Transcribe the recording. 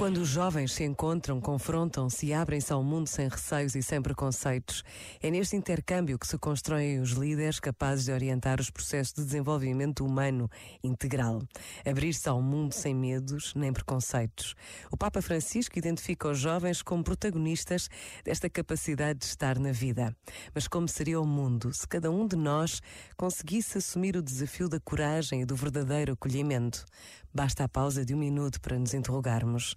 Quando os jovens se encontram, confrontam-se e abrem-se ao mundo sem receios e sem preconceitos, é neste intercâmbio que se constroem os líderes capazes de orientar os processos de desenvolvimento humano integral. Abrir-se ao mundo sem medos nem preconceitos. O Papa Francisco identifica os jovens como protagonistas desta capacidade de estar na vida. Mas como seria o mundo se cada um de nós conseguisse assumir o desafio da coragem e do verdadeiro acolhimento? Basta a pausa de um minuto para nos interrogarmos.